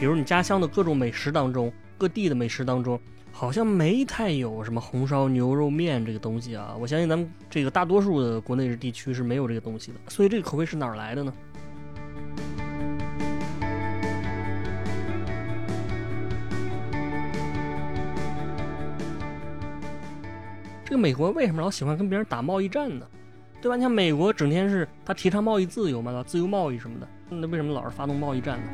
比如你家乡的各种美食当中，各地的美食当中，好像没太有什么红烧牛肉面这个东西啊。我相信咱们这个大多数的国内地区是没有这个东西的，所以这个口味是哪儿来的呢？这个美国为什么老喜欢跟别人打贸易战呢？对吧？你像美国整天是他提倡贸易自由嘛，自由贸易什么的，那为什么老是发动贸易战呢？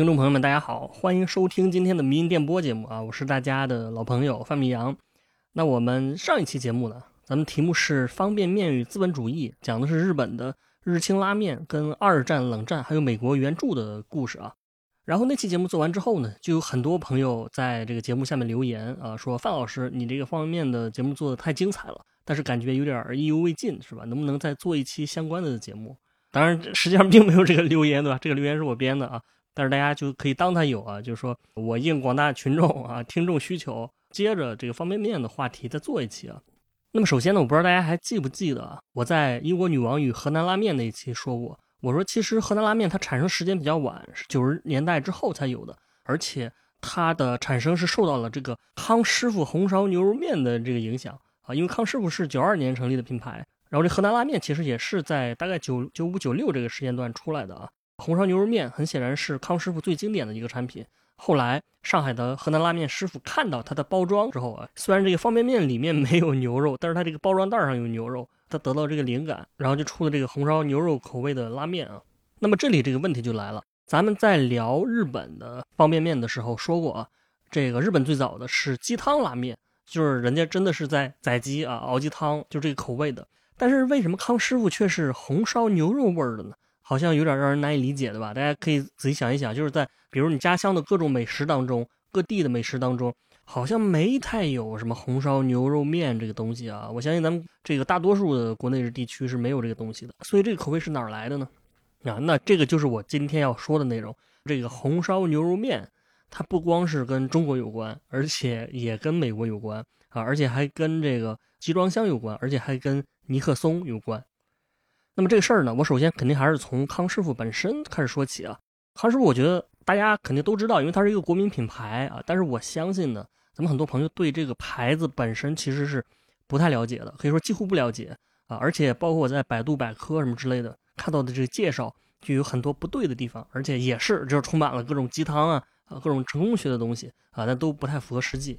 听众朋友们，大家好，欢迎收听今天的迷音电波节目啊！我是大家的老朋友范米阳。那我们上一期节目呢，咱们题目是方便面与资本主义，讲的是日本的日清拉面跟二战、冷战还有美国援助的故事啊。然后那期节目做完之后呢，就有很多朋友在这个节目下面留言啊，说范老师，你这个方便面的节目做的太精彩了，但是感觉有点意犹未尽，是吧？能不能再做一期相关的节目？当然，实际上并没有这个留言，对吧？这个留言是我编的啊。但是大家就可以当它有啊，就是说我应广大群众啊听众需求，接着这个方便面的话题再做一期啊。那么首先呢，我不知道大家还记不记得啊，我在英国女王与河南拉面那一期说过，我说其实河南拉面它产生时间比较晚，是九十年代之后才有的，而且它的产生是受到了这个康师傅红烧牛肉面的这个影响啊，因为康师傅是九二年成立的品牌，然后这河南拉面其实也是在大概九九五九六这个时间段出来的啊。红烧牛肉面很显然是康师傅最经典的一个产品。后来上海的河南拉面师傅看到它的包装之后啊，虽然这个方便面里面 没有牛肉，但是它这个包装袋上有牛肉，他得到这个灵感，然后就出了这个红烧牛肉口味的拉面啊。那么这里这个问题就来了，咱们在聊日本的方便面的时候说过啊，这个日本最早的是鸡汤拉面，就是人家真的是在宰鸡啊熬鸡汤，就这个口味的。但是为什么康师傅却是红烧牛肉味儿的呢？好像有点让人难以理解，对吧？大家可以仔细想一想，就是在比如你家乡的各种美食当中，各地的美食当中，好像没太有什么红烧牛肉面这个东西啊。我相信咱们这个大多数的国内的地区是没有这个东西的，所以这个口味是哪儿来的呢？啊，那这个就是我今天要说的内容。这个红烧牛肉面，它不光是跟中国有关，而且也跟美国有关啊，而且还跟这个集装箱有关，而且还跟尼克松有关。那么这个事儿呢，我首先肯定还是从康师傅本身开始说起啊。康师傅，我觉得大家肯定都知道，因为它是一个国民品牌啊。但是我相信呢，咱们很多朋友对这个牌子本身其实是不太了解的，可以说几乎不了解啊。而且包括我在百度百科什么之类的看到的这个介绍，就有很多不对的地方，而且也是就是充满了各种鸡汤啊啊各种成功学的东西啊，那都不太符合实际。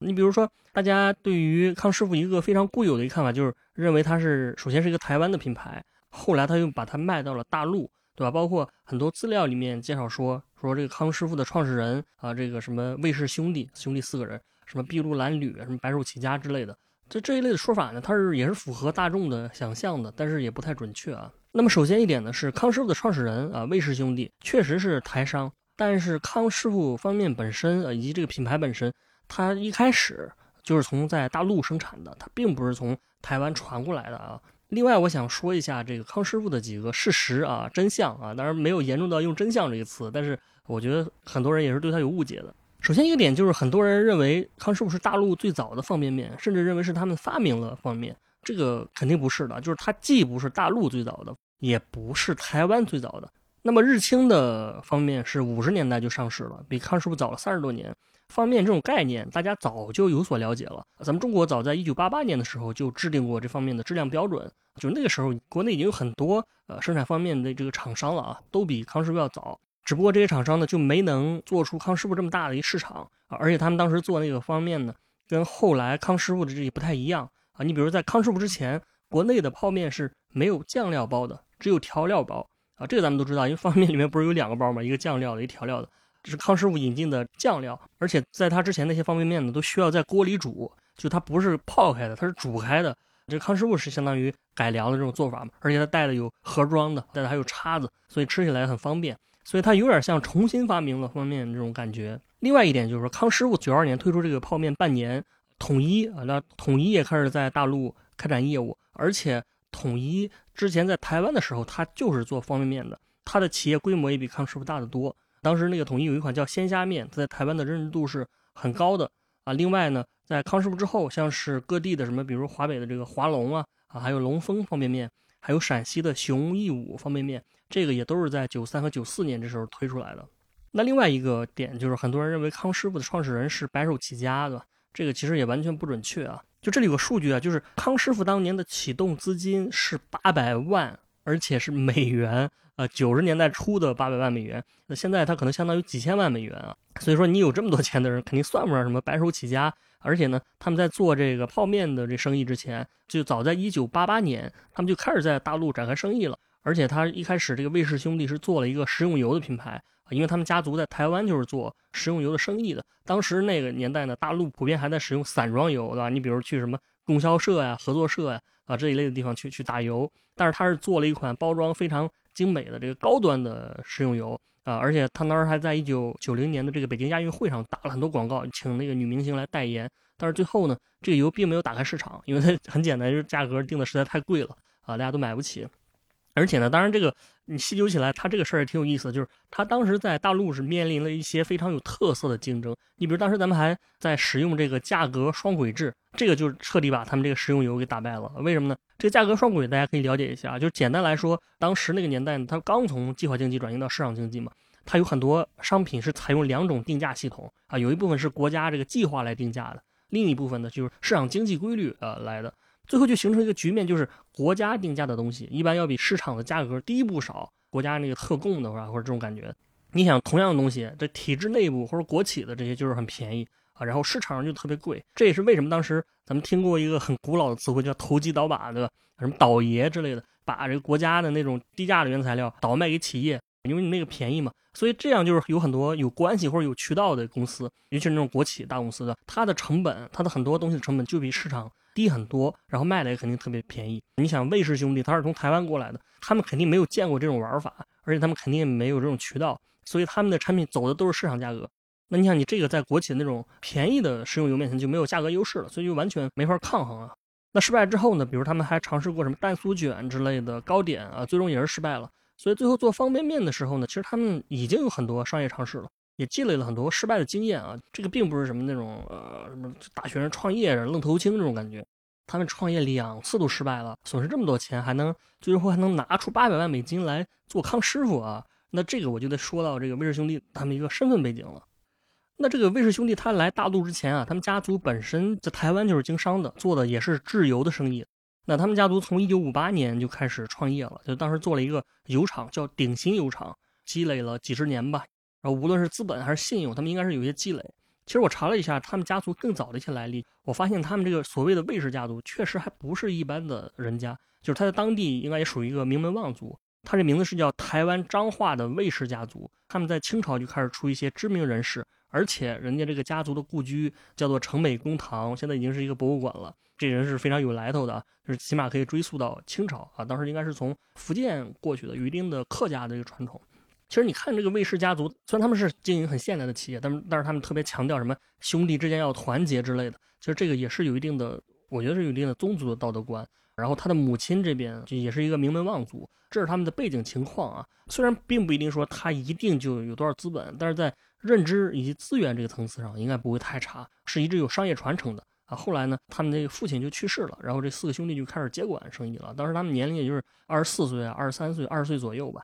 你比如说，大家对于康师傅一个非常固有的一个看法，就是认为它是首先是一个台湾的品牌。后来他又把它卖到了大陆，对吧？包括很多资料里面介绍说，说这个康师傅的创始人啊，这个什么魏氏兄弟，兄弟四个人，什么筚路蓝缕，什么白手起家之类的，这这一类的说法呢，它是也是符合大众的想象的，但是也不太准确啊。那么首先一点呢，是康师傅的创始人啊，魏氏兄弟确实是台商，但是康师傅方面本身啊，以及这个品牌本身，它一开始就是从在大陆生产的，它并不是从台湾传过来的啊。另外，我想说一下这个康师傅的几个事实啊、真相啊，当然没有严重到用“真相”这个词，但是我觉得很多人也是对他有误解的。首先一个点就是，很多人认为康师傅是大陆最早的方便面，甚至认为是他们发明了方便面，这个肯定不是的。就是它既不是大陆最早的，也不是台湾最早的。那么日清的方便面是五十年代就上市了，比康师傅早了三十多年。方面这种概念，大家早就有所了解了。咱们中国早在一九八八年的时候就制定过这方面的质量标准，就那个时候国内已经有很多呃生产方面的这个厂商了啊，都比康师傅要早。只不过这些厂商呢就没能做出康师傅这么大的一市场啊，而且他们当时做那个方面呢，跟后来康师傅的这也不太一样啊。你比如在康师傅之前，国内的泡面是没有酱料包的，只有调料包啊。这个咱们都知道，因为方便面里面不是有两个包吗？一个酱料的，一调料的。这是康师傅引进的酱料，而且在他之前那些方便面呢，都需要在锅里煮，就它不是泡开的，它是煮开的。这康师傅是相当于改良的这种做法嘛，而且它带的有盒装的，带的还有叉子，所以吃起来很方便。所以它有点像重新发明了方便面这种感觉。另外一点就是说，康师傅九二年推出这个泡面半年，统一啊，那统一也开始在大陆开展业务，而且统一之前在台湾的时候，它就是做方便面的，它的企业规模也比康师傅大得多。当时那个统一有一款叫鲜虾面，在台湾的认知度是很高的啊。另外呢，在康师傅之后，像是各地的什么，比如华北的这个华龙啊，啊，还有龙丰方便面，还有陕西的熊义武方便面，这个也都是在九三和九四年这时候推出来的。那另外一个点就是，很多人认为康师傅的创始人是白手起家的，这个其实也完全不准确啊。就这里有个数据啊，就是康师傅当年的启动资金是八百万，而且是美元，呃，九十年代初的八百万美元。那现在它可能相当于几千万美元啊。所以说，你有这么多钱的人，肯定算不上什么白手起家。而且呢，他们在做这个泡面的这生意之前，就早在一九八八年，他们就开始在大陆展开生意了。而且他一开始这个魏氏兄弟是做了一个食用油的品牌。因为他们家族在台湾就是做食用油的生意的，当时那个年代呢，大陆普遍还在使用散装油，对吧？你比如去什么供销社呀、合作社呀啊这一类的地方去去打油，但是他是做了一款包装非常精美的这个高端的食用油啊，而且他当时还在一九九零年的这个北京亚运会上打了很多广告，请那个女明星来代言，但是最后呢，这个油并没有打开市场，因为它 很简单，就是价格定的实在太贵了啊，大家都买不起。而且呢，当然这个你细究起来，他这个事儿也挺有意思的，就是他当时在大陆是面临了一些非常有特色的竞争。你比如当时咱们还在使用这个价格双轨制，这个就彻底把他们这个食用油给打败了。为什么呢？这个价格双轨大家可以了解一下，就简单来说，当时那个年代呢，它刚从计划经济转型到市场经济嘛，它有很多商品是采用两种定价系统啊，有一部分是国家这个计划来定价的，另一部分呢就是市场经济规律呃来的。最后就形成一个局面，就是国家定价的东西一般要比市场的价格低不少。国家那个特供的话，或者这种感觉，你想同样的东西，这体制内部或者国企的这些就是很便宜啊，然后市场上就特别贵。这也是为什么当时咱们听过一个很古老的词汇叫投机倒把，对吧？什么倒爷之类的，把这个国家的那种低价的原材料倒卖给企业，因为你那个便宜嘛。所以这样就是有很多有关系或者有渠道的公司，尤其是那种国企大公司的，它的成本，它的很多东西的成本就比市场。低很多，然后卖的也肯定特别便宜。你想魏氏兄弟，他是从台湾过来的，他们肯定没有见过这种玩法，而且他们肯定也没有这种渠道，所以他们的产品走的都是市场价格。那你想，你这个在国企的那种便宜的食用油面前就没有价格优势了，所以就完全没法抗衡啊。那失败之后呢？比如他们还尝试过什么蛋酥卷之类的糕点啊，最终也是失败了。所以最后做方便面的时候呢，其实他们已经有很多商业尝试了。也积累了很多失败的经验啊，这个并不是什么那种呃什么大学生创业愣头青这种感觉，他们创业两次都失败了，损失这么多钱，还能最后还能拿出八百万美金来做康师傅啊，那这个我就得说到这个魏氏兄弟他们一个身份背景了。那这个魏氏兄弟他来大陆之前啊，他们家族本身在台湾就是经商的，做的也是制油的生意。那他们家族从一九五八年就开始创业了，就当时做了一个油厂，叫鼎新油厂，积累了几十年吧。然后无论是资本还是信用，他们应该是有一些积累。其实我查了一下他们家族更早的一些来历，我发现他们这个所谓的魏氏家族确实还不是一般的人家，就是他在当地应该也属于一个名门望族。他这名字是叫台湾彰化的魏氏家族，他们在清朝就开始出一些知名人士，而且人家这个家族的故居叫做城北公堂，现在已经是一个博物馆了。这人是非常有来头的，就是起码可以追溯到清朝啊，当时应该是从福建过去的，有一定的客家的这个传统。其实你看这个魏氏家族，虽然他们是经营很现代的企业，但是但是他们特别强调什么兄弟之间要团结之类的。其实这个也是有一定的，我觉得是有一定的宗族的道德观。然后他的母亲这边就也是一个名门望族，这是他们的背景情况啊。虽然并不一定说他一定就有多少资本，但是在认知以及资源这个层次上应该不会太差，是一直有商业传承的啊。后来呢，他们那个父亲就去世了，然后这四个兄弟就开始接管生意了。当时他们年龄也就是二十四岁啊，二十三岁、二十岁左右吧。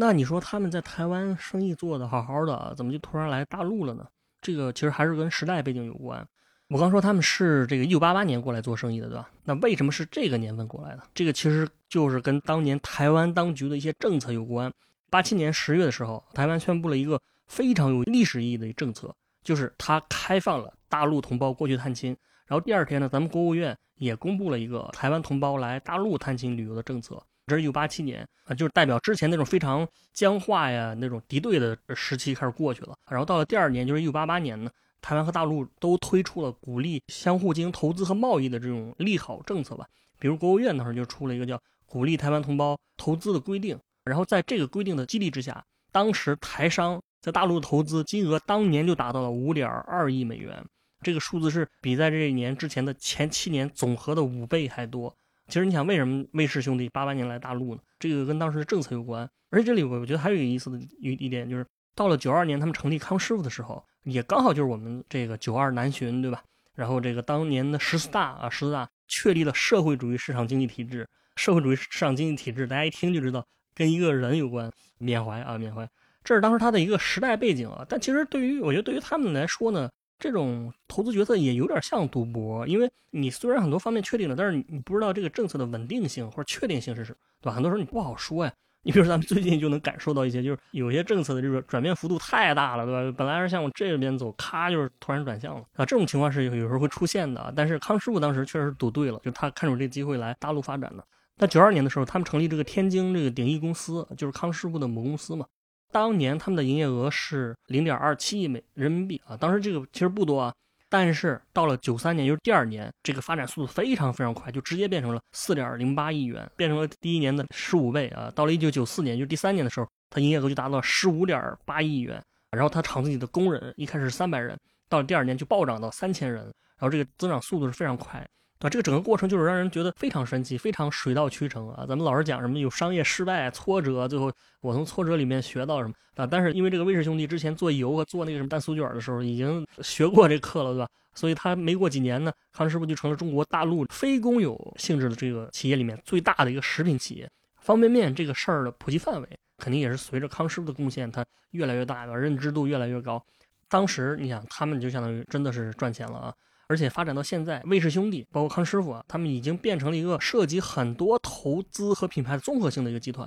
那你说他们在台湾生意做得好好的，怎么就突然来大陆了呢？这个其实还是跟时代背景有关。我刚说他们是这个一九八八年过来做生意的，对吧？那为什么是这个年份过来的？这个其实就是跟当年台湾当局的一些政策有关。八七年十月的时候，台湾宣布了一个非常有历史意义的政策，就是它开放了大陆同胞过去探亲。然后第二天呢，咱们国务院也公布了一个台湾同胞来大陆探亲旅游的政策。这是一九八七年啊，就是代表之前那种非常僵化呀、那种敌对的时期开始过去了。然后到了第二年，就是一九八八年呢，台湾和大陆都推出了鼓励相互进行投资和贸易的这种利好政策吧。比如国务院那时就出了一个叫鼓励台湾同胞投资的规定。然后在这个规定的激励之下，当时台商在大陆的投资金额当年就达到了五点二亿美元，这个数字是比在这一年之前的前七年总和的五倍还多。其实你想，为什么魏氏兄弟八八年来大陆呢？这个跟当时的政策有关。而且这里我我觉得还有一个意思的一一点就是，到了九二年他们成立康师傅的时候，也刚好就是我们这个九二南巡，对吧？然后这个当年的十四大啊，十四大确立了社会主义市场经济体制。社会主义市场经济体制，大家一听就知道跟一个人有关，缅怀啊，缅怀。这是当时他的一个时代背景啊。但其实对于我觉得对于他们来说呢，这种投资决策也有点像赌博，因为你虽然很多方面确定了，但是你不知道这个政策的稳定性或者确定性是什么，对吧？很多时候你不好说呀。你比如咱们最近就能感受到一些，就是有些政策的这个转变幅度太大了，对吧？本来是向我这边走，咔就是突然转向了啊！这种情况是有有时候会出现的。但是康师傅当时确实赌对了，就他看准这机会来大陆发展的。在九二年的时候，他们成立这个天津这个鼎益公司，就是康师傅的母公司嘛。当年他们的营业额是零点二七亿美人民币啊，当时这个其实不多啊。但是到了九三年，就是第二年，这个发展速度非常非常快，就直接变成了四点零八亿元，变成了第一年的十五倍啊！到了一九九四年，就是第三年的时候，它营业额就达到了十五点八亿元。然后它厂子里的工人一开始是三百人，到了第二年就暴涨到三千人，然后这个增长速度是非常快。对？这个整个过程就是让人觉得非常神奇，非常水到渠成啊！咱们老是讲什么有商业失败、挫折，最后我从挫折里面学到什么啊？但是因为这个魏氏兄弟之前做油和做那个什么蛋酥卷的时候已经学过这课了，对吧？所以他没过几年呢，康师傅就成了中国大陆非公有性质的这个企业里面最大的一个食品企业。方便面这个事儿的普及范围肯定也是随着康师傅的贡献，它越来越大，认知度越来越高。当时你想，他们就相当于真的是赚钱了啊！而且发展到现在，魏氏兄弟包括康师傅啊，他们已经变成了一个涉及很多投资和品牌综合性的一个集团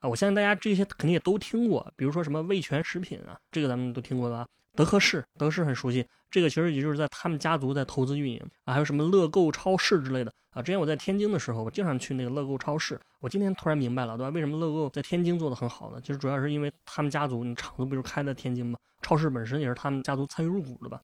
啊。我相信大家这些肯定也都听过，比如说什么味全食品啊，这个咱们都听过吧？德克士，德克士很熟悉，这个其实也就是在他们家族在投资运营啊。还有什么乐购超市之类的啊？之前我在天津的时候，我经常去那个乐购超市。我今天突然明白了，对吧？为什么乐购在天津做的很好呢？其实主要是因为他们家族，你厂子不是开在天津吗？超市本身也是他们家族参与入股的吧？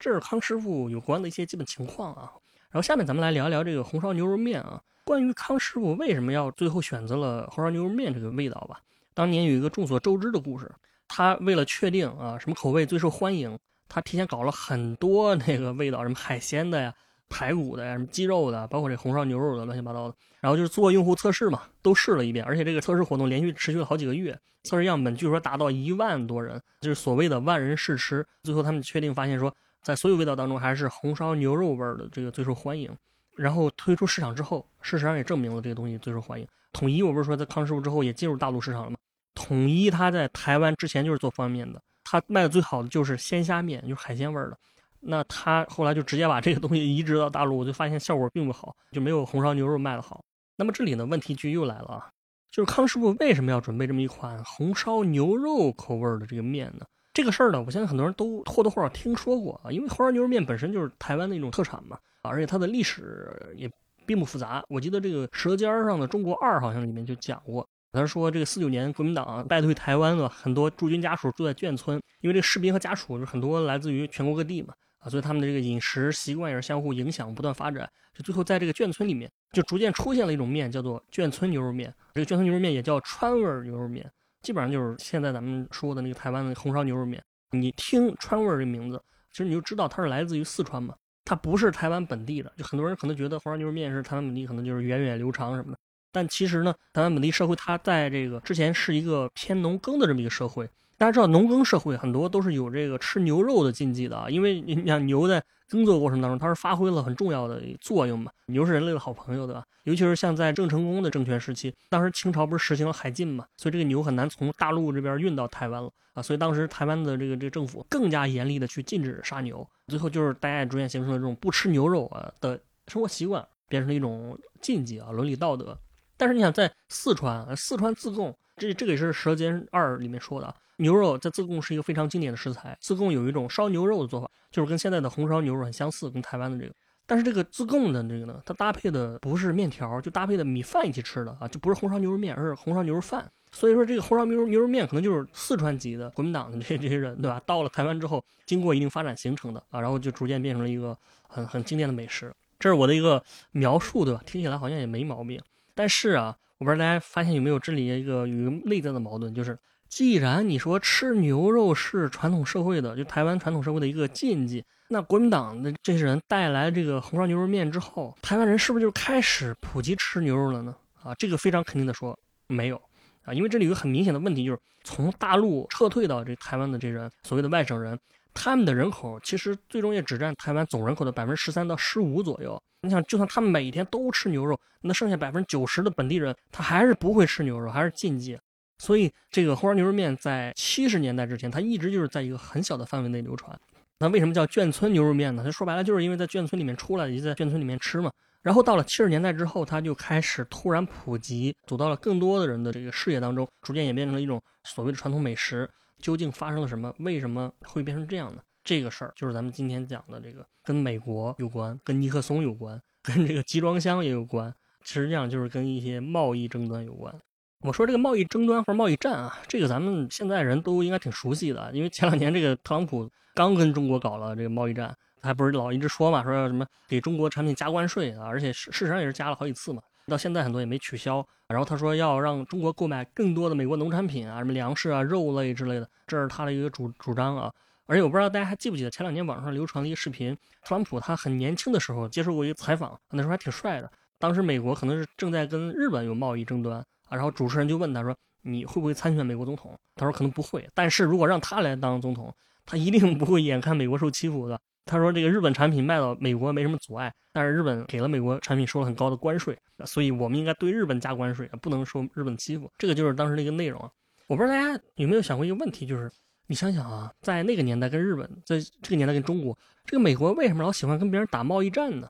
这是康师傅有关的一些基本情况啊，然后下面咱们来聊一聊这个红烧牛肉面啊。关于康师傅为什么要最后选择了红烧牛肉面这个味道吧，当年有一个众所周知的故事，他为了确定啊什么口味最受欢迎，他提前搞了很多那个味道，什么海鲜的呀、排骨的呀、什么鸡肉的，包括这红烧牛肉的，乱七八糟的。然后就是做用户测试嘛，都试了一遍，而且这个测试活动连续持续了好几个月，测试样本据说达到一万多人，就是所谓的万人试吃。最后他们确定发现说。在所有味道当中，还是红烧牛肉味儿的这个最受欢迎。然后推出市场之后，事实上也证明了这个东西最受欢迎。统一，我不是说在康师傅之后也进入大陆市场了吗？统一它在台湾之前就是做方便面的，它卖的最好的就是鲜虾面，就是海鲜味儿的。那它后来就直接把这个东西移植到大陆，我就发现效果并不好，就没有红烧牛肉卖的好。那么这里呢，问题就又来了啊，就是康师傅为什么要准备这么一款红烧牛肉口味的这个面呢？这个事儿呢，我相信很多人都或多或少听说过啊，因为红烧牛肉面本身就是台湾的一种特产嘛，而且它的历史也并不复杂。我记得这个《舌尖上的中国二》好像里面就讲过，他说这个四九年国民党败退台湾了，很多驻军家属住在眷村，因为这个士兵和家属就很多来自于全国各地嘛，啊，所以他们的这个饮食习惯也是相互影响，不断发展，就最后在这个眷村里面就逐渐出现了一种面，叫做眷村牛肉面。这个眷村牛肉面也叫川味牛肉面。基本上就是现在咱们说的那个台湾的红烧牛肉面，你听川味这名字，其实你就知道它是来自于四川嘛，它不是台湾本地的。就很多人可能觉得红烧牛肉面是台湾本地，可能就是源远流长什么的。但其实呢，台湾本地社会它在这个之前是一个偏农耕的这么一个社会。大家知道，农耕社会很多都是有这个吃牛肉的禁忌的啊，因为你像牛在耕作过程当中，它是发挥了很重要的作用嘛。牛是人类的好朋友，对吧？尤其是像在郑成功的政权时期，当时清朝不是实行了海禁嘛，所以这个牛很难从大陆这边运到台湾了啊。所以当时台湾的这个这个政府更加严厉的去禁止杀牛，最后就是大家也逐渐形成了这种不吃牛肉啊的生活习惯，变成了一种禁忌啊，伦理道德。但是你想在四川，四川自贡，这这个也是《舌尖二》里面说的。牛肉在自贡是一个非常经典的食材。自贡有一种烧牛肉的做法，就是跟现在的红烧牛肉很相似，跟台湾的这个。但是这个自贡的这个呢，它搭配的不是面条，就搭配的米饭一起吃的啊，就不是红烧牛肉面，而是红烧牛肉饭。所以说这个红烧牛肉牛肉面可能就是四川籍的国民党的这这些人，对吧？到了台湾之后，经过一定发展形成的啊，然后就逐渐变成了一个很很经典的美食。这是我的一个描述，对吧？听起来好像也没毛病。但是啊，我不知道大家发现有没有这里一个有内在的矛盾，就是。既然你说吃牛肉是传统社会的，就台湾传统社会的一个禁忌，那国民党的这些人带来这个红烧牛肉面之后，台湾人是不是就开始普及吃牛肉了呢？啊，这个非常肯定的说，没有，啊，因为这里有个很明显的问题，就是从大陆撤退到这台湾的这人，所谓的外省人，他们的人口其实最终也只占台湾总人口的百分之十三到十五左右。你想，就算他们每天都吃牛肉，那剩下百分之九十的本地人，他还是不会吃牛肉，还是禁忌。所以，这个红烧牛肉面在七十年代之前，它一直就是在一个很小的范围内流传。那为什么叫眷村牛肉面呢？它说白了就是因为在眷村里面出来，也在眷村里面吃嘛。然后到了七十年代之后，它就开始突然普及，走到了更多的人的这个视野当中，逐渐演变成了一种所谓的传统美食。究竟发生了什么？为什么会变成这样呢？这个事儿就是咱们今天讲的这个，跟美国有关，跟尼克松有关，跟这个集装箱也有关，实际上就是跟一些贸易争端有关。我说这个贸易争端或者贸易战啊，这个咱们现在人都应该挺熟悉的，因为前两年这个特朗普刚跟中国搞了这个贸易战，还不是老一直说嘛，说什么给中国产品加关税啊，而且事实上也是加了好几次嘛，到现在很多也没取消。然后他说要让中国购买更多的美国农产品啊，什么粮食啊、肉类之类的，这是他的一个主主张啊。而且我不知道大家还记不记得前两年网上流传了一个视频，特朗普他很年轻的时候接受过一个采访，那时候还挺帅的。当时美国可能是正在跟日本有贸易争端啊。然后主持人就问他说：“你会不会参选美国总统？”他说：“可能不会，但是如果让他来当总统，他一定不会眼看美国受欺负的。”他说：“这个日本产品卖到美国没什么阻碍，但是日本给了美国产品收了很高的关税，所以我们应该对日本加关税，不能受日本欺负。”这个就是当时那个内容啊。我不知道大家有没有想过一个问题，就是你想想啊，在那个年代跟日本，在这个年代跟中国，这个美国为什么老喜欢跟别人打贸易战呢？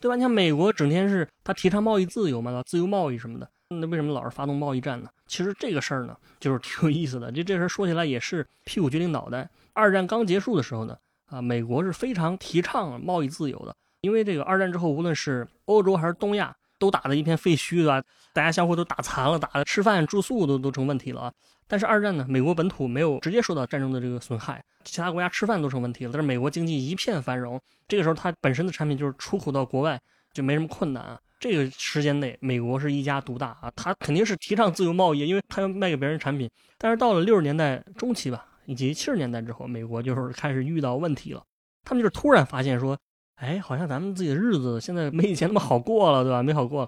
对吧？你看美国整天是他提倡贸易自由嘛，自由贸易什么的。那为什么老是发动贸易战呢？其实这个事儿呢，就是挺有意思的。这这事儿说起来也是屁股决定脑袋。二战刚结束的时候呢，啊，美国是非常提倡贸易自由的，因为这个二战之后，无论是欧洲还是东亚，都打得一片废墟，对吧？大家相互都打残了，打的吃饭住宿都都成问题了。但是二战呢，美国本土没有直接受到战争的这个损害，其他国家吃饭都成问题了，但是美国经济一片繁荣。这个时候，它本身的产品就是出口到国外，就没什么困难啊。这个时间内，美国是一家独大啊，他肯定是提倡自由贸易，因为他要卖给别人产品。但是到了六十年代中期吧，以及七十年代之后，美国就是开始遇到问题了。他们就是突然发现说，哎，好像咱们自己的日子现在没以前那么好过了，对吧？没好过。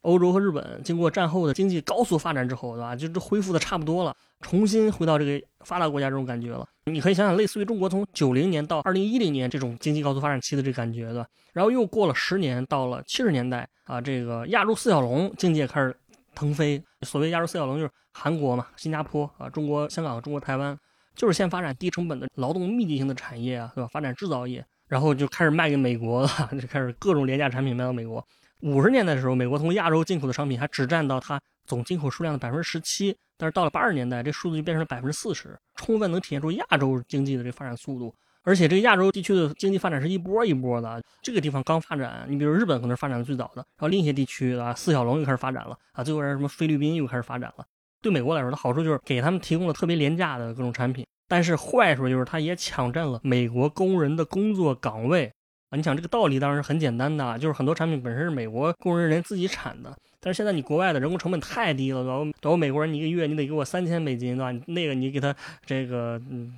欧洲和日本经过战后的经济高速发展之后，对吧？就是恢复的差不多了，重新回到这个发达国家这种感觉了。你可以想想，类似于中国从九零年到二零一零年这种经济高速发展期的这感觉，对吧？然后又过了十年，到了七十年代啊，这个亚洲四小龙经济也开始腾飞。所谓亚洲四小龙，就是韩国嘛、新加坡啊、中国香港、中国台湾，就是先发展低成本的劳动密集型的产业啊，对吧？发展制造业，然后就开始卖给美国了，就开始各种廉价产品卖到美国。五十年代的时候，美国从亚洲进口的商品还只占到它总进口数量的百分之十七，但是到了八十年代，这数字就变成了百分之四十，充分能体现出亚洲经济的这发展速度。而且这个亚洲地区的经济发展是一波一波的，这个地方刚发展，你比如日本可能是发展的最早的，然后另一些地区啊，四小龙又开始发展了啊，最后是什么菲律宾又开始发展了。对美国来说，的好处就是给他们提供了特别廉价的各种产品，但是坏处就是它也抢占了美国工人的工作岗位。啊，你想这个道理当然是很简单的，就是很多产品本身是美国工人人自己产的，但是现在你国外的人工成本太低了，对吧？对美国人，你一个月你得给我三千美金，对吧？那个你给他这个，嗯，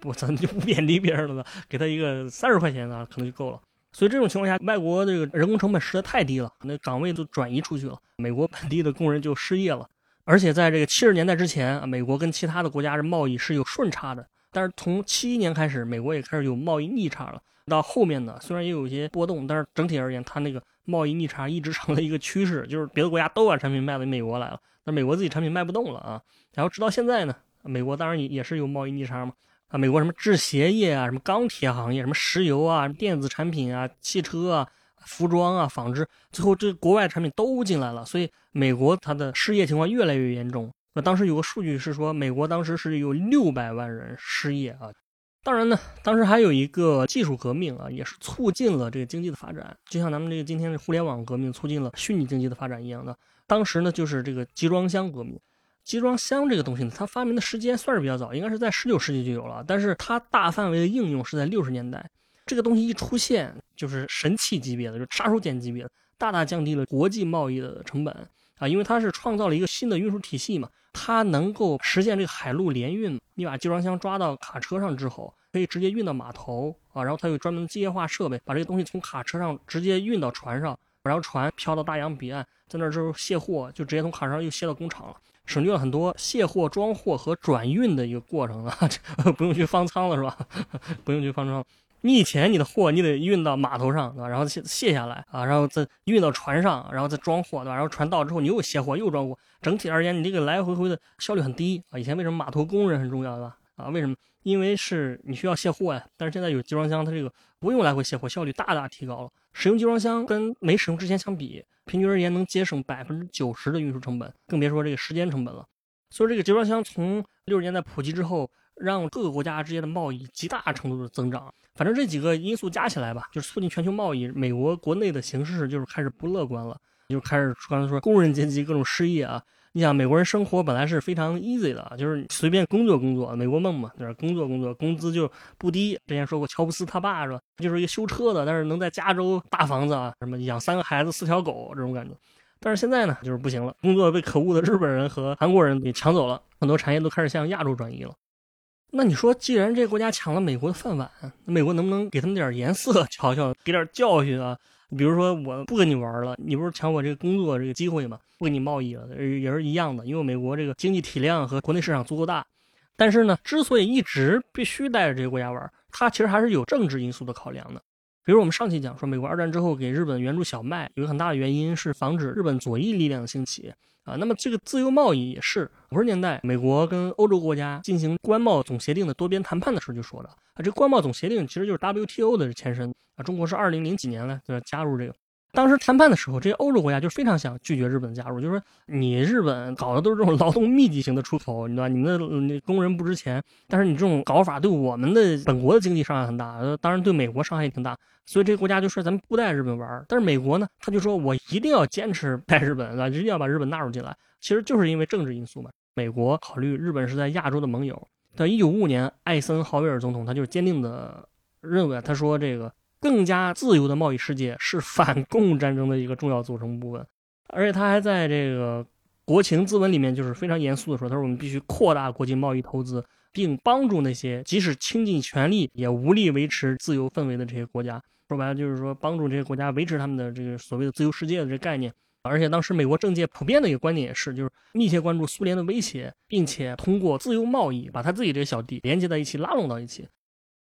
不，咱就不贬低别人了吧，给他一个三十块钱啊，可能就够了。所以这种情况下，外国这个人工成本实在太低了，那岗位都转移出去了，美国本地的工人就失业了。而且在这个七十年代之前啊，美国跟其他的国家的贸易是有顺差的，但是从七一年开始，美国也开始有贸易逆差了。到后面呢，虽然也有一些波动，但是整体而言，它那个贸易逆差一直成了一个趋势，就是别的国家都把产品卖到美国来了，那美国自己产品卖不动了啊。然后直到现在呢，美国当然也也是有贸易逆差嘛啊，美国什么制鞋业啊，什么钢铁行业，什么石油啊，电子产品啊，汽车啊，服装啊，纺织，最后这国外产品都进来了，所以美国它的失业情况越来越严重。那当时有个数据是说，美国当时是有六百万人失业啊。当然呢，当时还有一个技术革命啊，也是促进了这个经济的发展，就像咱们这个今天的互联网革命促进了虚拟经济的发展一样的。当时呢，就是这个集装箱革命。集装箱这个东西呢，它发明的时间算是比较早，应该是在十九世纪就有了，但是它大范围的应用是在六十年代。这个东西一出现，就是神器级别的，就是杀手锏级别的，大大降低了国际贸易的成本啊，因为它是创造了一个新的运输体系嘛，它能够实现这个海陆联运。你把集装箱抓到卡车上之后。可以直接运到码头啊，然后它有专门的机械化设备，把这个东西从卡车上直接运到船上，然后船漂到大洋彼岸，在那儿之后卸货，就直接从卡车上又卸到工厂了，省去了很多卸货、装货和转运的一个过程啊，不用去方舱了是吧？不用去方舱。你以前你的货你得运到码头上，对吧？然后卸卸下来啊，然后再运到船上，然后再装货，对吧？然后船到之后你又卸货又装货，整体而言你这个来来回回的效率很低啊。以前为什么码头工人很重要，对吧？啊，为什么？因为是你需要卸货呀。但是现在有集装箱，它这个不用来回卸货，效率大大提高了。使用集装箱跟没使用之前相比，平均而言能节省百分之九十的运输成本，更别说这个时间成本了。所以这个集装箱从六十年代普及之后，让各个国家之间的贸易极大程度的增长。反正这几个因素加起来吧，就是促进全球贸易。美国国内的形势就是开始不乐观了，就开始刚才说工人阶级各种失业啊。你想，美国人生活本来是非常 easy 的，就是随便工作工作，美国梦嘛，就是工作工作，工资就不低。之前说过，乔布斯他爸是吧，就是一个修车的，但是能在加州大房子啊，什么养三个孩子、四条狗这种感觉。但是现在呢，就是不行了，工作被可恶的日本人和韩国人给抢走了，很多产业都开始向亚洲转移了。那你说，既然这个国家抢了美国的饭碗，美国能不能给他们点颜色 瞧瞧，给点教训啊？比如说，我不跟你玩了，你不是抢我这个工作这个机会吗？不跟你贸易了，也是一样的，因为美国这个经济体量和国内市场足够大。但是呢，之所以一直必须带着这个国家玩，它其实还是有政治因素的考量的。比如我们上期讲说，美国二战之后给日本援助小麦，有个很大的原因是防止日本左翼力量的兴起。啊，那么这个自由贸易也是五十年代美国跟欧洲国家进行关贸总协定的多边谈判的时候就说的啊，这关贸总协定其实就是 WTO 的前身啊，中国是二零零几年呢就要加入这个。当时谈判的时候，这些欧洲国家就非常想拒绝日本加入，就是说你日本搞的都是这种劳动密集型的出口，你知道，你们的工人不值钱，但是你这种搞法对我们的本国的经济伤害很大，当然对美国伤害也挺大，所以这个国家就说咱们不带日本玩。但是美国呢，他就说我一定要坚持带日本，啊，一定要把日本纳入进来。其实就是因为政治因素嘛。美国考虑日本是在亚洲的盟友。在一九五五年，艾森豪威尔总统他就坚定的认为，他说这个。更加自由的贸易世界是反共战争的一个重要组成部分，而且他还在这个国情咨文里面就是非常严肃的说，他说我们必须扩大国际贸易投资，并帮助那些即使倾尽全力也无力维持自由氛围的这些国家。说白了就是说，帮助这些国家维持他们的这个所谓的自由世界的这个概念。而且当时美国政界普遍的一个观点也是，就是密切关注苏联的威胁，并且通过自由贸易把他自己这个小弟连接在一起，拉拢到一起。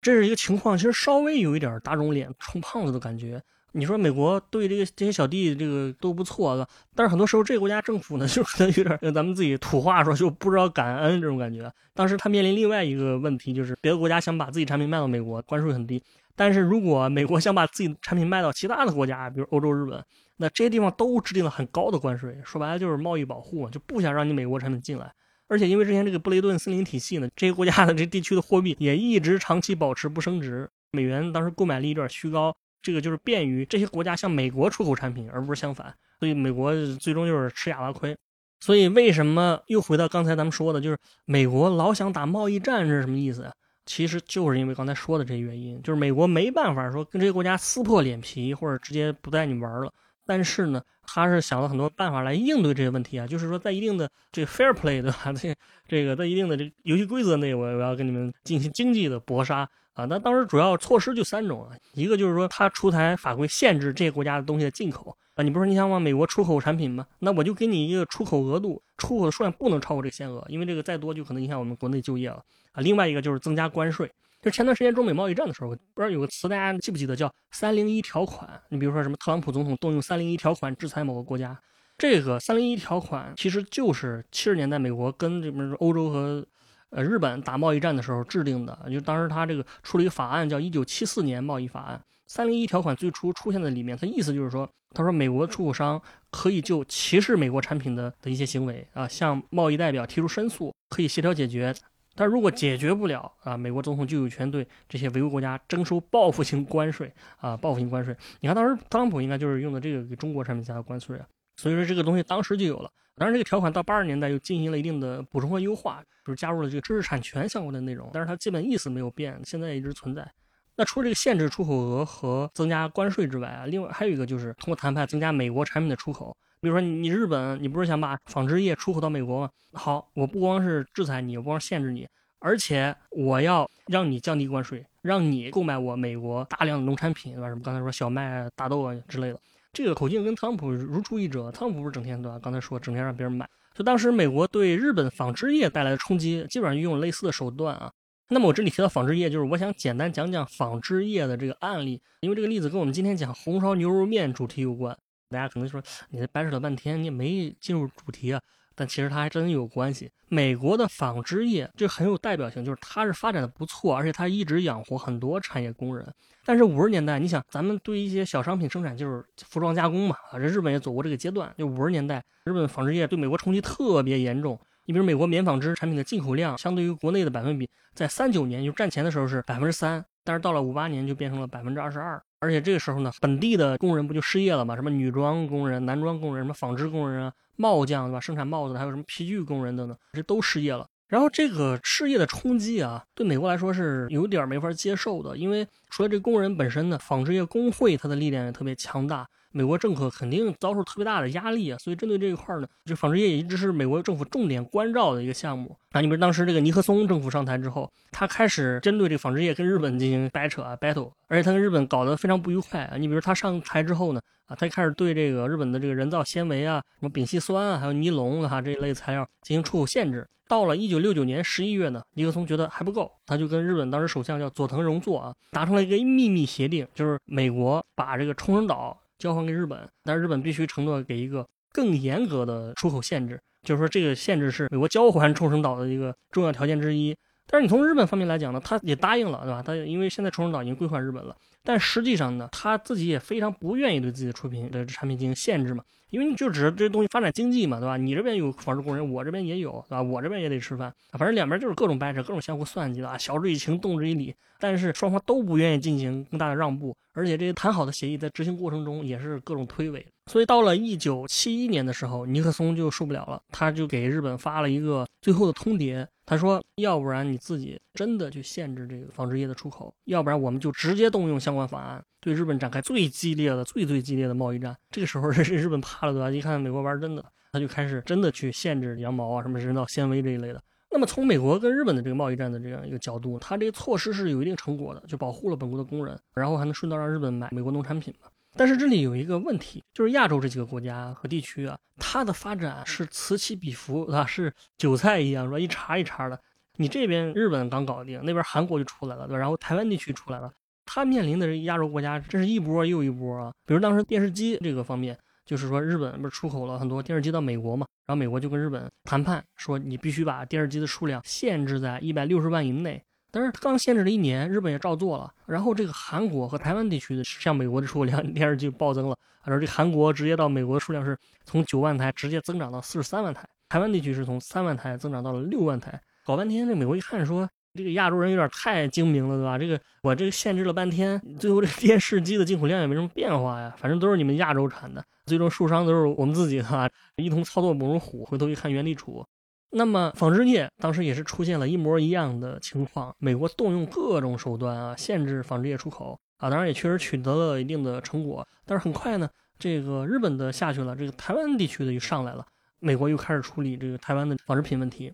这是一个情况，其实稍微有一点打肿脸充胖子的感觉。你说美国对这个这些小弟这个都不错，但是很多时候这个国家政府呢，就可能有点咱们自己土话说，就不知道感恩这种感觉。当时他面临另外一个问题，就是别的国家想把自己产品卖到美国，关税很低；但是如果美国想把自己产品卖到其他的国家，比如欧洲、日本，那这些地方都制定了很高的关税。说白了就是贸易保护，就不想让你美国产品进来。而且因为之前这个布雷顿森林体系呢，这些国家的这地区的货币也一直长期保持不升值，美元当时购买力有点虚高，这个就是便于这些国家向美国出口产品，而不是相反，所以美国最终就是吃哑巴亏。所以为什么又回到刚才咱们说的，就是美国老想打贸易战，是什么意思呀？其实就是因为刚才说的这些原因，就是美国没办法说跟这些国家撕破脸皮，或者直接不带你玩了。但是呢，他是想了很多办法来应对这些问题啊，就是说在一定的这个 fair play 对吧？这这个在一定的这个游戏规则内，我我要跟你们进行经济的搏杀啊。那当时主要措施就三种啊，一个就是说他出台法规限制这些国家的东西的进口啊。你不是你想往美国出口产品吗？那我就给你一个出口额度，出口的数量不能超过这个限额，因为这个再多就可能影响我们国内就业了啊。另外一个就是增加关税。就前段时间中美贸易战的时候，不知道有个词大家记不记得，叫“三零一条款”。你比如说什么特朗普总统动用“三零一条款”制裁某个国家，这个“三零一条款”其实就是七十年代美国跟这边欧洲和呃日本打贸易战的时候制定的。就当时他这个出了一个法案，叫《一九七四年贸易法案》。三零一条款最初出现在里面，它意思就是说，他说美国出口商可以就歧视美国产品的的一些行为啊，向贸易代表提出申诉，可以协调解决。但如果解决不了啊，美国总统就有权对这些维护国家征收报复性关税啊，报复性关税。你看当时特朗普应该就是用的这个给中国产品加的关税啊，所以说这个东西当时就有了。当然这个条款到八十年代又进行了一定的补充和优化，就是加入了这个知识产权相关的内容，但是它基本意思没有变，现在一直存在。那除了这个限制出口额和增加关税之外啊，另外还有一个就是通过谈判增加美国产品的出口。比如说你日本，你不是想把纺织业出口到美国吗？好，我不光是制裁你，我不光限制你，而且我要让你降低关税，让你购买我美国大量的农产品，对吧？什么刚才说小麦、大豆啊之类的。这个口径跟特朗普如出一辙。特朗普不是整天对吧？刚才说整天让别人买，就当时美国对日本纺织业带来的冲击，基本上用类似的手段啊。那么我这里提到纺织业，就是我想简单讲讲纺织业的这个案例，因为这个例子跟我们今天讲红烧牛肉面主题有关。大家可能说你掰扯了半天，你也没进入主题啊。但其实它还真有关系。美国的纺织业就很有代表性，就是它是发展的不错，而且它一直养活很多产业工人。但是五十年代，你想咱们对一些小商品生产就是服装加工嘛啊，这日本也走过这个阶段。就五十年代，日本纺织业对美国冲击特别严重。你比如美国棉纺织产品的进口量相对于国内的百分比，在三九年就战前的时候是百分之三，但是到了五八年就变成了百分之二十二。而且这个时候呢，本地的工人不就失业了吗？什么女装工人、男装工人、什么纺织工人啊。帽匠对吧？生产帽子的，还有什么皮具工人等等，这都失业了。然后这个失业的冲击啊，对美国来说是有点没法接受的，因为除了这工人本身呢，纺织业工会它的力量也特别强大。美国政客肯定遭受特别大的压力啊，所以针对这一块呢，这纺织业也一直是美国政府重点关照的一个项目啊。你比如当时这个尼克松政府上台之后，他开始针对这个纺织业跟日本进行掰扯啊 battle，而且他跟日本搞得非常不愉快啊。你比如他上台之后呢，啊，他开始对这个日本的这个人造纤维啊、什么丙烯酸啊、还有尼龙啊这一类材料进行出口限制。到了一九六九年十一月呢，尼克松觉得还不够，他就跟日本当时首相叫佐藤荣作啊，达成了一个秘密协定，就是美国把这个冲绳岛。交还给日本，但是日本必须承诺给一个更严格的出口限制，就是说这个限制是美国交还冲绳岛的一个重要条件之一。但是你从日本方面来讲呢，他也答应了，对吧？他因为现在冲绳岛已经归还日本了，但实际上呢，他自己也非常不愿意对自己的出品的产品进行限制嘛。因为你就指着这些东西发展经济嘛，对吧？你这边有纺织工人，我这边也有，对吧？我这边也得吃饭，反正两边就是各种掰扯，各种相互算计的啊，晓之以情，动之以理。但是双方都不愿意进行更大的让步，而且这些谈好的协议在执行过程中也是各种推诿。所以到了一九七一年的时候，尼克松就受不了了，他就给日本发了一个最后的通牒，他说：要不然你自己真的去限制这个纺织业的出口，要不然我们就直接动用相关法案，对日本展开最激烈的、最最激烈的贸易战。这个时候，日本怕了，对吧？一看美国玩真的，他就开始真的去限制羊毛啊，什么人造纤维这一类的。那么从美国跟日本的这个贸易战的这样一个角度，它这个措施是有一定成果的，就保护了本国的工人，然后还能顺道让日本买美国农产品嘛。但是这里有一个问题，就是亚洲这几个国家和地区啊，它的发展是此起彼伏啊，是韭菜一样，是吧？一茬一茬的。你这边日本刚搞定，那边韩国就出来了，对吧？然后台湾地区出来了，它面临的这亚洲国家，这是一波又一波啊。比如当时电视机这个方面，就是说日本不是出口了很多电视机到美国嘛，然后美国就跟日本谈判说，你必须把电视机的数量限制在一百六十万以内。但是刚限制了一年，日本也照做了。然后这个韩国和台湾地区的向美国的出口量 电视机暴增了，然后这韩国直接到美国的数量是从九万台直接增长到四十三万台，台湾地区是从三万台增长到了六万台。搞半天，这美国一看说，这个亚洲人有点太精明了，对吧？这个我这个限制了半天，最后这电视机的进口量也没什么变化呀，反正都是你们亚洲产的，最终受伤都是我们自己的，一通操作猛如虎。回头一看原地处。那么纺织业当时也是出现了一模一样的情况，美国动用各种手段啊，限制纺织业出口啊，当然也确实取得了一定的成果。但是很快呢，这个日本的下去了，这个台湾地区的又上来了，美国又开始处理这个台湾的纺织品问题。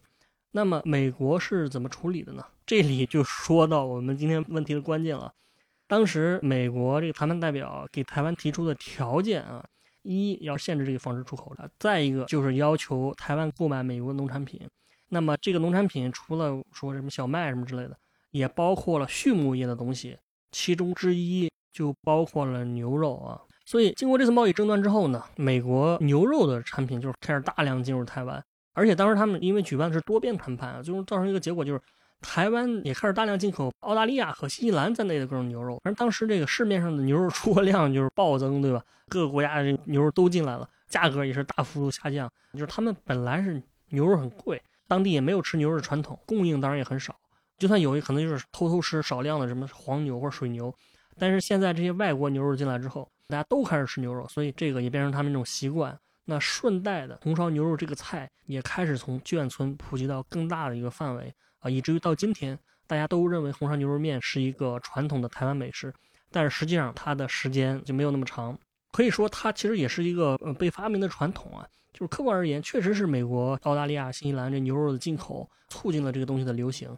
那么美国是怎么处理的呢？这里就说到我们今天问题的关键了。当时美国这个谈判代表给台湾提出的条件啊。一要限制这个纺织出口的，再一个就是要求台湾购买美国农产品。那么这个农产品除了说什么小麦什么之类的，也包括了畜牧业的东西，其中之一就包括了牛肉啊。所以经过这次贸易争端之后呢，美国牛肉的产品就是开始大量进入台湾，而且当时他们因为举办的是多边谈判啊，最终造成一个结果就是。台湾也开始大量进口澳大利亚和新西兰在内的各种牛肉，而当时这个市面上的牛肉出货量就是暴增，对吧？各个国家的牛肉都进来了，价格也是大幅度下降。就是他们本来是牛肉很贵，当地也没有吃牛肉的传统，供应当然也很少。就算有，可能就是偷偷吃少量的什么黄牛或者水牛。但是现在这些外国牛肉进来之后，大家都开始吃牛肉，所以这个也变成他们一种习惯。那顺带的红烧牛肉这个菜也开始从眷村普及到更大的一个范围。啊，以至于到今天，大家都认为红烧牛肉面是一个传统的台湾美食，但是实际上它的时间就没有那么长。可以说，它其实也是一个呃被发明的传统啊。就是客观而言，确实是美国、澳大利亚、新西兰这牛肉的进口促进了这个东西的流行。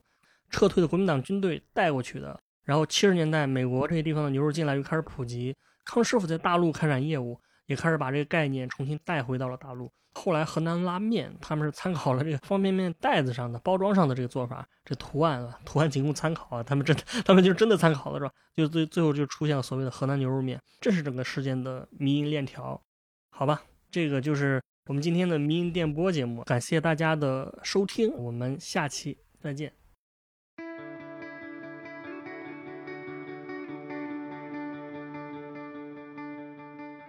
撤退的国民党军队带过去的，然后七十年代美国这些地方的牛肉进来又开始普及。康师傅在大陆开展业务，也开始把这个概念重新带回到了大陆。后来河南拉面，他们是参考了这个方便面袋子上的包装上的这个做法，这图案啊，图案仅供参考啊。他们真的，他们就真的参考了是吧？就最最后就出现了所谓的河南牛肉面，这是整个事件的迷因链条，好吧？这个就是我们今天的迷因电波节目，感谢大家的收听，我们下期再见。